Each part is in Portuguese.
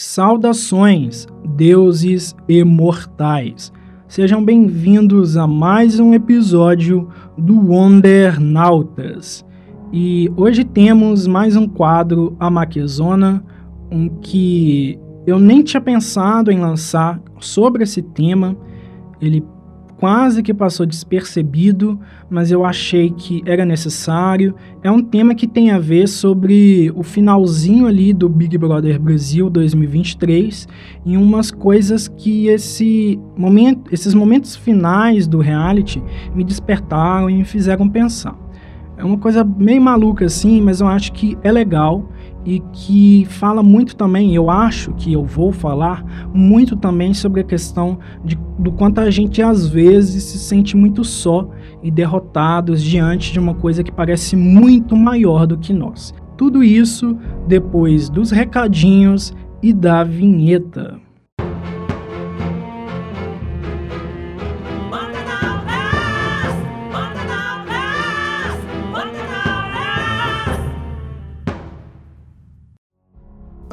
Saudações, deuses imortais. Sejam bem-vindos a mais um episódio do Wondernautas. E hoje temos mais um quadro, a Maquezona, um que eu nem tinha pensado em lançar sobre esse tema. Ele quase que passou despercebido, mas eu achei que era necessário. É um tema que tem a ver sobre o finalzinho ali do Big Brother Brasil 2023 e umas coisas que esse momento, esses momentos finais do reality me despertaram e me fizeram pensar. É uma coisa meio maluca assim, mas eu acho que é legal e que fala muito também, eu acho que eu vou falar muito também sobre a questão de, do quanto a gente às vezes se sente muito só e derrotados diante de uma coisa que parece muito maior do que nós. Tudo isso depois dos recadinhos e da vinheta.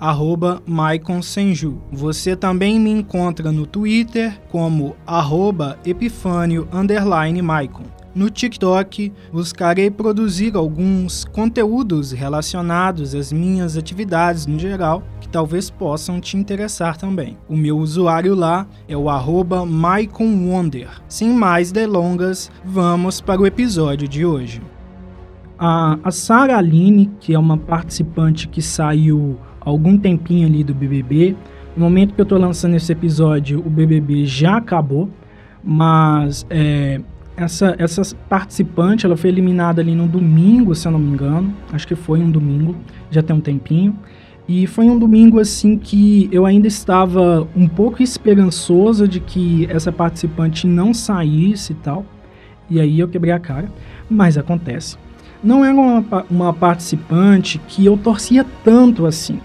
arroba Senju. Você também me encontra no Twitter como arroba Epifânio Maicon. No TikTok, buscarei produzir alguns conteúdos relacionados às minhas atividades no geral, que talvez possam te interessar também. O meu usuário lá é o arroba Wonder. Sem mais delongas, vamos para o episódio de hoje. A, a Sara Aline, que é uma participante que saiu algum tempinho ali do BBB. No momento que eu tô lançando esse episódio, o BBB já acabou, mas é, essa, essa participante ela foi eliminada ali no domingo, se eu não me engano. Acho que foi um domingo, já tem um tempinho. E foi um domingo assim que eu ainda estava um pouco esperançoso de que essa participante não saísse e tal. E aí eu quebrei a cara, mas acontece. Não era uma, uma participante que eu torcia tanto assim.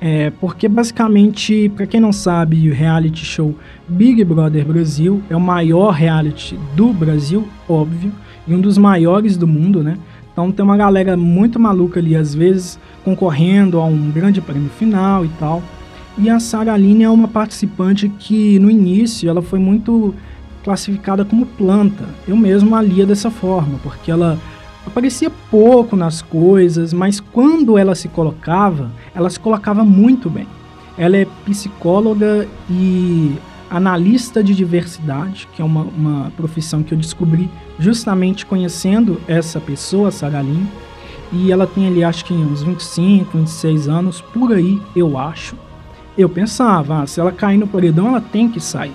É, porque basicamente, para quem não sabe, o reality show Big Brother Brasil é o maior reality do Brasil, óbvio, e um dos maiores do mundo, né? Então tem uma galera muito maluca ali, às vezes concorrendo a um grande prêmio final e tal. E a Sara Aline é uma participante que no início ela foi muito classificada como planta. Eu mesmo a lia dessa forma, porque ela aparecia pouco nas coisas, mas quando ela se colocava, ela se colocava muito bem. Ela é psicóloga e analista de diversidade, que é uma, uma profissão que eu descobri justamente conhecendo essa pessoa, Saraline. E ela tem ali, acho que uns 25, 26 anos, por aí, eu acho. Eu pensava, ah, se ela cair no paredão, ela tem que sair.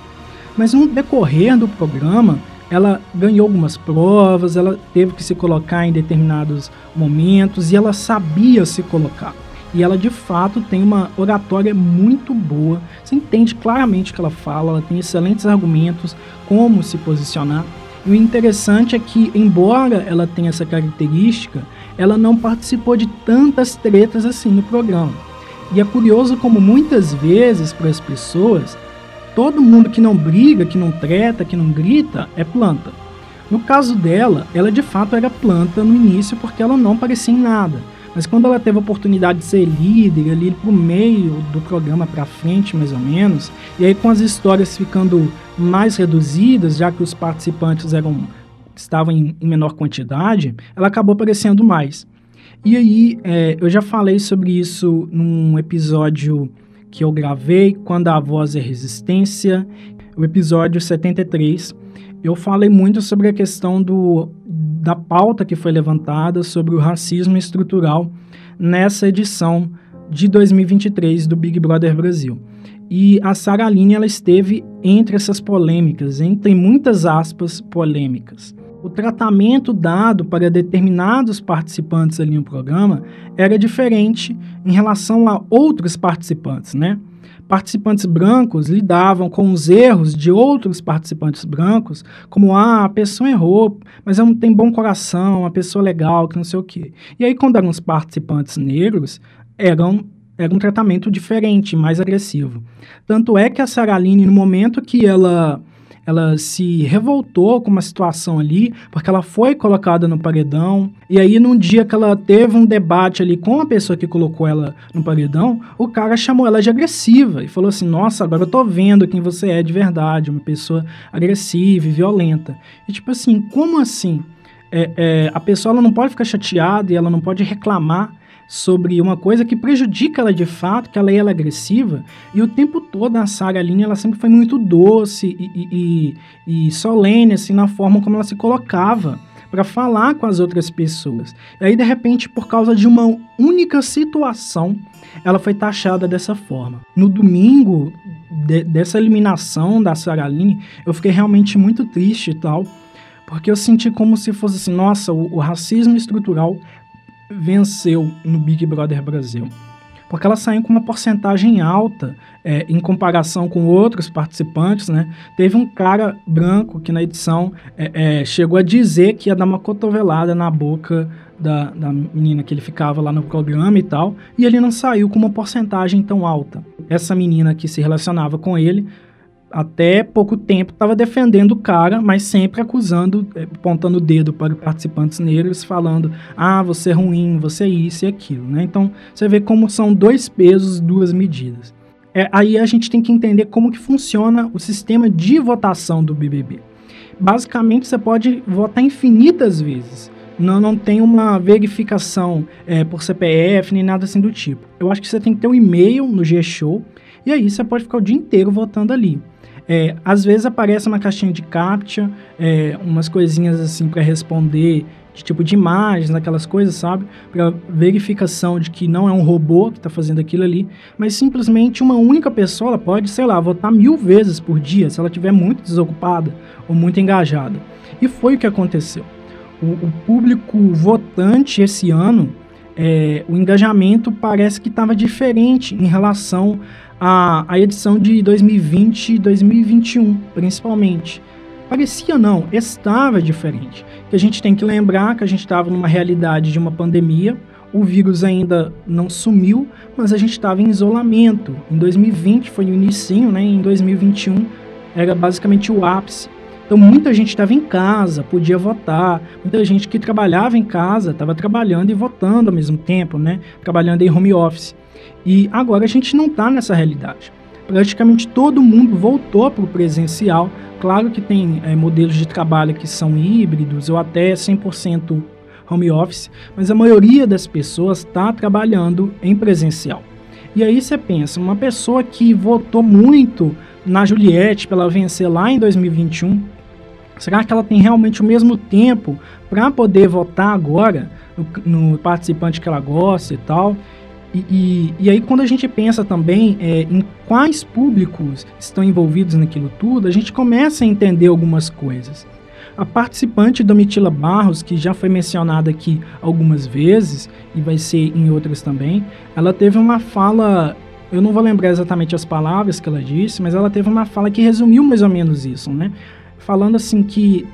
Mas no decorrer do programa, ela ganhou algumas provas, ela teve que se colocar em determinados momentos e ela sabia se colocar. E ela de fato tem uma oratória muito boa. Você entende claramente o que ela fala, ela tem excelentes argumentos, como se posicionar. E o interessante é que, embora ela tenha essa característica, ela não participou de tantas tretas assim no programa. E é curioso como muitas vezes para as pessoas Todo mundo que não briga, que não treta, que não grita, é planta. No caso dela, ela de fato era planta no início porque ela não parecia em nada. Mas quando ela teve a oportunidade de ser líder ali pro meio do programa para frente, mais ou menos, e aí com as histórias ficando mais reduzidas, já que os participantes eram estavam em, menor quantidade, ela acabou aparecendo mais. E aí, é, eu já falei sobre isso num episódio que eu gravei quando a voz é resistência, o episódio 73. Eu falei muito sobre a questão do, da pauta que foi levantada sobre o racismo estrutural nessa edição de 2023 do Big Brother Brasil. E a Sara Aline, ela esteve entre essas polêmicas, entre muitas aspas polêmicas o tratamento dado para determinados participantes ali no programa era diferente em relação a outros participantes, né? participantes brancos lidavam com os erros de outros participantes brancos, como ah, a pessoa errou, mas ela tem bom coração, uma pessoa legal, que não sei o quê. E aí, quando eram os participantes negros, eram era um tratamento diferente, mais agressivo. Tanto é que a Saraline, no momento que ela ela se revoltou com uma situação ali, porque ela foi colocada no paredão. E aí, num dia que ela teve um debate ali com a pessoa que colocou ela no paredão, o cara chamou ela de agressiva e falou assim: Nossa, agora eu tô vendo quem você é de verdade, uma pessoa agressiva e violenta. E tipo assim, como assim? É, é, a pessoa ela não pode ficar chateada e ela não pode reclamar sobre uma coisa que prejudica ela de fato, que ela é, agressiva, e o tempo todo a Sarah Lynn, ela sempre foi muito doce e, e, e solene, assim, na forma como ela se colocava para falar com as outras pessoas. E aí, de repente, por causa de uma única situação, ela foi taxada dessa forma. No domingo de, dessa eliminação da Sarah Lynn, eu fiquei realmente muito triste e tal, porque eu senti como se fosse assim, nossa, o, o racismo estrutural venceu no Big Brother Brasil? Porque ela saiu com uma porcentagem alta é, em comparação com outros participantes, né? Teve um cara branco que na edição é, é, chegou a dizer que ia dar uma cotovelada na boca da, da menina que ele ficava lá no programa e tal, e ele não saiu com uma porcentagem tão alta. Essa menina que se relacionava com ele até pouco tempo estava defendendo o cara, mas sempre acusando, eh, apontando o dedo para participantes negros, falando: ah, você é ruim, você é isso e aquilo. Né? Então você vê como são dois pesos, duas medidas. É, aí a gente tem que entender como que funciona o sistema de votação do BBB. Basicamente, você pode votar infinitas vezes. Não, não tem uma verificação é, por CPF nem nada assim do tipo. Eu acho que você tem que ter um e-mail no G-Show e aí você pode ficar o dia inteiro votando ali. É, às vezes aparece uma caixinha de captcha, é, umas coisinhas assim para responder, de tipo de imagens, aquelas coisas, sabe? Para verificação de que não é um robô que está fazendo aquilo ali, mas simplesmente uma única pessoa pode, sei lá, votar mil vezes por dia se ela estiver muito desocupada ou muito engajada. E foi o que aconteceu. O, o público votante esse ano, é, o engajamento parece que estava diferente em relação a, a edição de 2020 e 2021, principalmente. Parecia não, estava diferente. Que a gente tem que lembrar que a gente estava numa realidade de uma pandemia, o vírus ainda não sumiu, mas a gente estava em isolamento. Em 2020 foi o início, né? Em 2021 era basicamente o ápice. Então muita gente estava em casa, podia votar. Muita gente que trabalhava em casa estava trabalhando e votando ao mesmo tempo, né? Trabalhando em home office. E agora a gente não está nessa realidade. Praticamente todo mundo voltou para o presencial. Claro que tem é, modelos de trabalho que são híbridos ou até 100% home office, mas a maioria das pessoas está trabalhando em presencial. E aí você pensa, uma pessoa que votou muito na Juliette para ela vencer lá em 2021, será que ela tem realmente o mesmo tempo para poder votar agora no, no participante que ela gosta e tal? E, e, e, aí, quando a gente pensa também é, em quais públicos estão envolvidos naquilo tudo, a gente começa a entender algumas coisas. A participante Domitila Barros, que já foi mencionada aqui algumas vezes, e vai ser em outras também, ela teve uma fala, eu não vou lembrar exatamente as palavras que ela disse, mas ela teve uma fala que resumiu mais ou menos isso, né? Falando assim que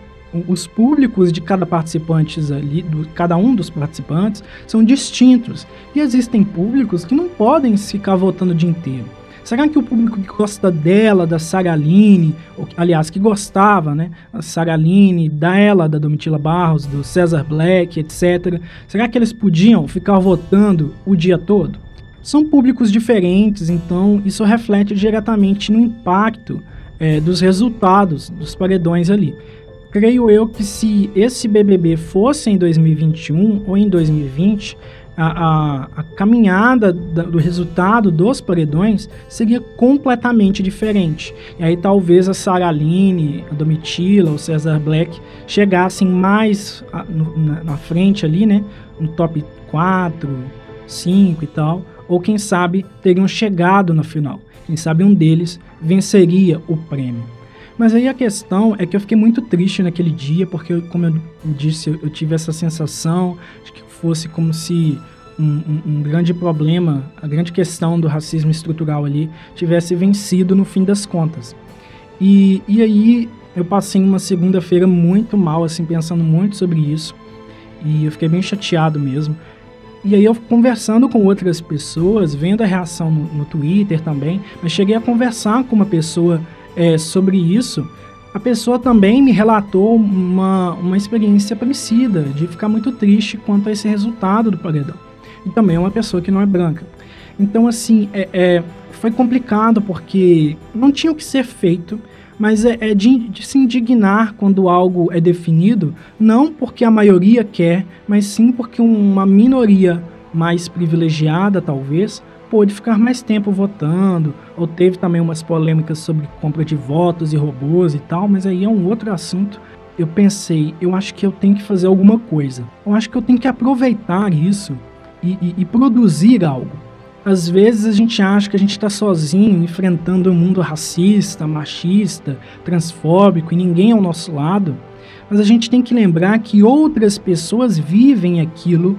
os públicos de cada participante ali, do, cada um dos participantes, são distintos. E existem públicos que não podem ficar votando o dia inteiro. Será que o público que gosta dela, da Saraline, ou, aliás, que gostava, né, da Saraline, dela, da Domitila Barros, do César Black, etc., será que eles podiam ficar votando o dia todo? São públicos diferentes, então isso reflete diretamente no impacto é, dos resultados dos paredões ali creio eu que se esse BBB fosse em 2021 ou em 2020, a, a, a caminhada da, do resultado dos paredões seria completamente diferente. E aí talvez a Sarah Aline, a Domitila, o Cesar Black chegassem mais a, no, na, na frente ali, né? No top 4, 5 e tal. Ou quem sabe teriam chegado no final. Quem sabe um deles venceria o prêmio. Mas aí a questão é que eu fiquei muito triste naquele dia, porque, como eu disse, eu, tive essa sensação de que fosse como se um, um, um, grande problema, a grande questão do racismo estrutural ali tivesse vencido no fim das contas. E, e aí eu passei uma segunda-feira muito mal, assim, pensando muito sobre isso. E eu fiquei bem chateado mesmo. E aí eu conversando com outras pessoas, vendo a reação no, no Twitter também, mas cheguei a conversar com uma pessoa é, sobre isso. A pessoa também me relatou uma, uma experiência parecida, de ficar muito triste quanto a esse resultado do paredão. E também é uma pessoa que não é branca. Então, assim, é, é foi complicado porque não tinha o que ser feito mas é, é de, de, se indignar quando algo é definido, não porque a maioria quer, mas sim porque uma minoria mais privilegiada, talvez, pôde ficar mais tempo votando, ou teve também umas polêmicas sobre compra de votos e robôs e tal, mas aí é um outro assunto. Eu pensei, eu acho que eu tenho que fazer alguma coisa. Eu acho que eu tenho que aproveitar isso e, e, e produzir algo. Às vezes a gente acha que a gente está sozinho, enfrentando um mundo racista, machista, transfóbico e ninguém ao nosso lado. Mas a gente tem que lembrar que outras pessoas vivem aquilo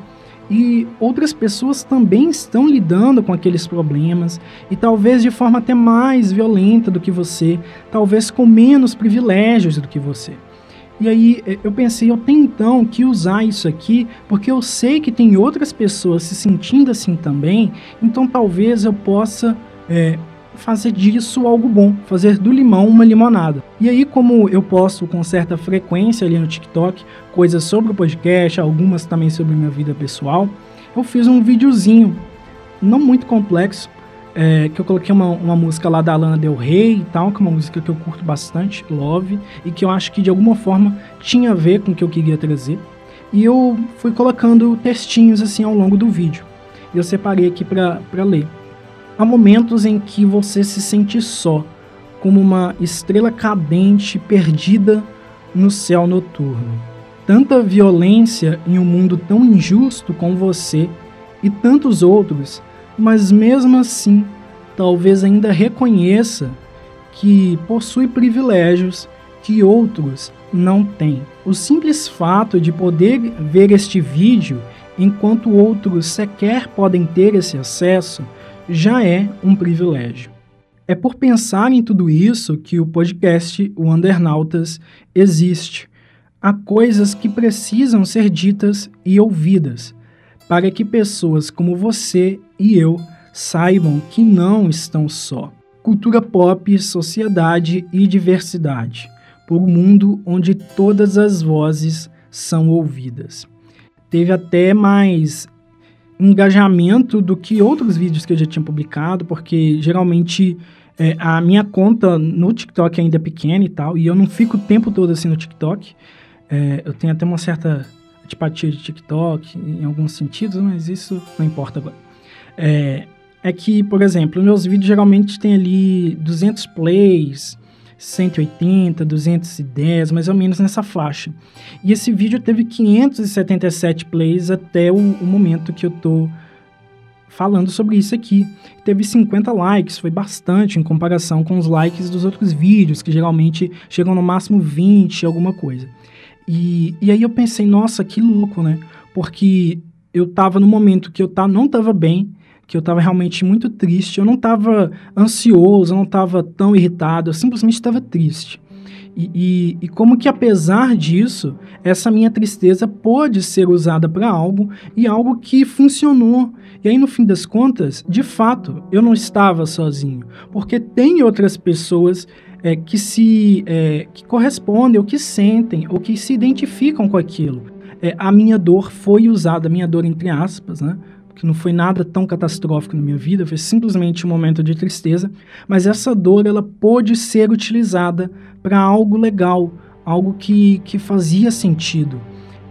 e outras pessoas também estão lidando com aqueles problemas e talvez de forma até mais violenta do que você, talvez com menos privilégios do que você. E aí eh, eu pensei, eu tenho então que usar isso aqui, porque eu sei que tem outras pessoas se sentindo assim também, então talvez eu possa é, fazer disso algo bom, fazer do limão uma limonada. E aí, como eu posto com certa frequência ali no TikTok coisas sobre o podcast, algumas também sobre minha vida pessoal, eu fiz um videozinho, não muito complexo, é, que eu coloquei uma, uma música lá da Lana Del Rey e tal, que é uma música que eu curto bastante, Love, e que eu acho que de alguma forma tinha a ver com o que eu queria trazer. E eu fui colocando textinhos assim ao longo do vídeo. E eu separei aqui para ler. Há momentos em que você se sente só, como uma estrela cadente perdida no céu noturno. Tanta violência em um mundo tão injusto com você e tantos outros mas mesmo assim, talvez ainda reconheça que possui privilégios que outros não têm. O simples fato de poder ver este vídeo enquanto outros sequer podem ter esse acesso já é um privilégio. É por pensar em tudo isso que o podcast Wandernautas existe. Há coisas que precisam ser ditas e ouvidas para que pessoas como você e eu saibam que não estão só. Cultura pop, sociedade e diversidade, por um mundo onde todas as vozes são ouvidas. Teve até mais engajamento do que outros vídeos que eu já tinha publicado, porque geralmente é, a minha conta no TikTok ainda é pequena e tal, e eu não fico o tempo todo assim no TikTok. É, eu tenho até uma certa antipatia de TikTok em alguns sentidos, mas isso não importa agora. É, é que, por exemplo, meus vídeos geralmente tem ali 200 plays, 180, 210, mais ou menos nessa faixa. E esse vídeo teve 577 plays até o, o momento que eu tô falando sobre isso aqui. Teve 50 likes, foi bastante em comparação com os likes dos outros vídeos, que geralmente chegam no máximo 20, alguma coisa. E, e aí eu pensei, nossa, que louco, né? Porque eu tava no momento que eu tá, não tava bem, que eu tava realmente muito triste, eu não tava ansioso, eu não tava tão irritado, eu simplesmente estava triste. E, e, e, como que apesar disso, essa minha tristeza pode ser usada para algo e algo que funcionou. E aí, no fim das contas, de fato, eu não estava sozinho, porque tem outras pessoas é, que se é, que correspondem, ou que sentem, ou que se identificam com aquilo. É, a minha dor foi usada, a minha dor entre aspas, né? Que não foi nada tão catastrófico na minha vida, foi simplesmente um momento de tristeza, mas essa dor ela pôde ser utilizada para algo legal, algo que, que fazia sentido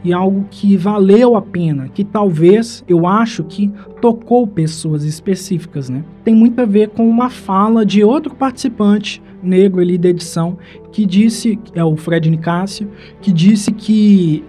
e algo que valeu a pena, que talvez eu acho que tocou pessoas específicas, né? Tem muito a ver com uma fala de outro participante negro ali da edição que disse, é o Fred Nicásio, que disse que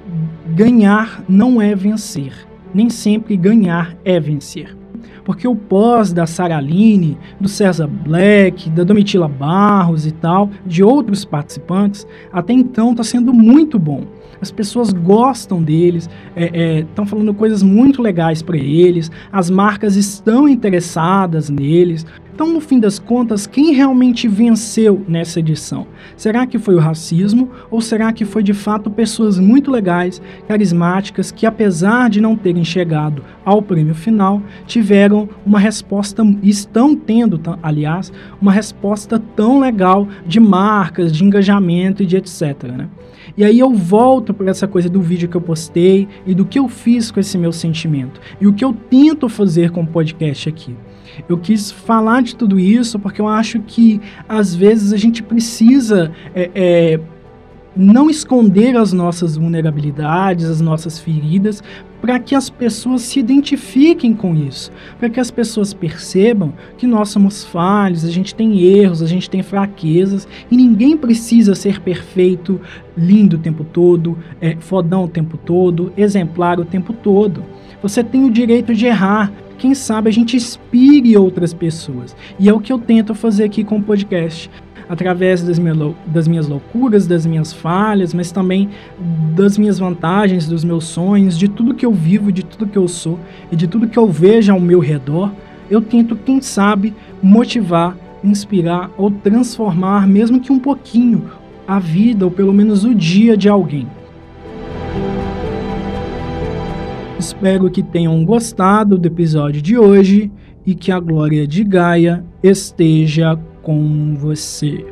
ganhar não é vencer. Nem sempre ganhar é vencer. porque o pós da Saraline, do César Black, da Domitila Barros e tal, de outros participantes, até então está sendo muito bom. As pessoas gostam deles, estão é, é, falando coisas muito legais para eles, as marcas estão interessadas neles. Então, no fim das contas, quem realmente venceu nessa edição? Será que foi o racismo ou será que foi de fato pessoas muito legais, carismáticas, que apesar de não terem chegado ao prêmio final, tiveram uma resposta, estão tendo, aliás, uma resposta tão legal de marcas, de engajamento e de etc. Né? E aí eu volto para essa coisa do vídeo que eu postei e do que eu fiz com esse meu sentimento e o que eu tento fazer com o podcast aqui. Eu quis falar de tudo isso porque eu acho que às vezes a gente precisa é, é, não esconder as nossas vulnerabilidades, as nossas feridas, para que as pessoas se identifiquem com isso, para que as pessoas percebam que nós somos falhos, a gente tem erros, a gente tem fraquezas e ninguém precisa ser perfeito, lindo o tempo todo, é, fodão o tempo todo, exemplar o tempo todo. Você tem o direito de errar, quem sabe a gente inspire outras pessoas. E é o que eu tento fazer aqui com o podcast. Através das, minha, das minhas loucuras, das minhas falhas, mas também das minhas vantagens, dos meus sonhos, de tudo que eu vivo, de tudo que eu sou e de tudo que eu vejo ao meu redor, eu tento, quem sabe, motivar, inspirar ou transformar, mesmo que um pouquinho, a vida ou pelo menos o dia de alguém. Espero que tenham gostado do episódio de hoje e que a glória de Gaia esteja com você.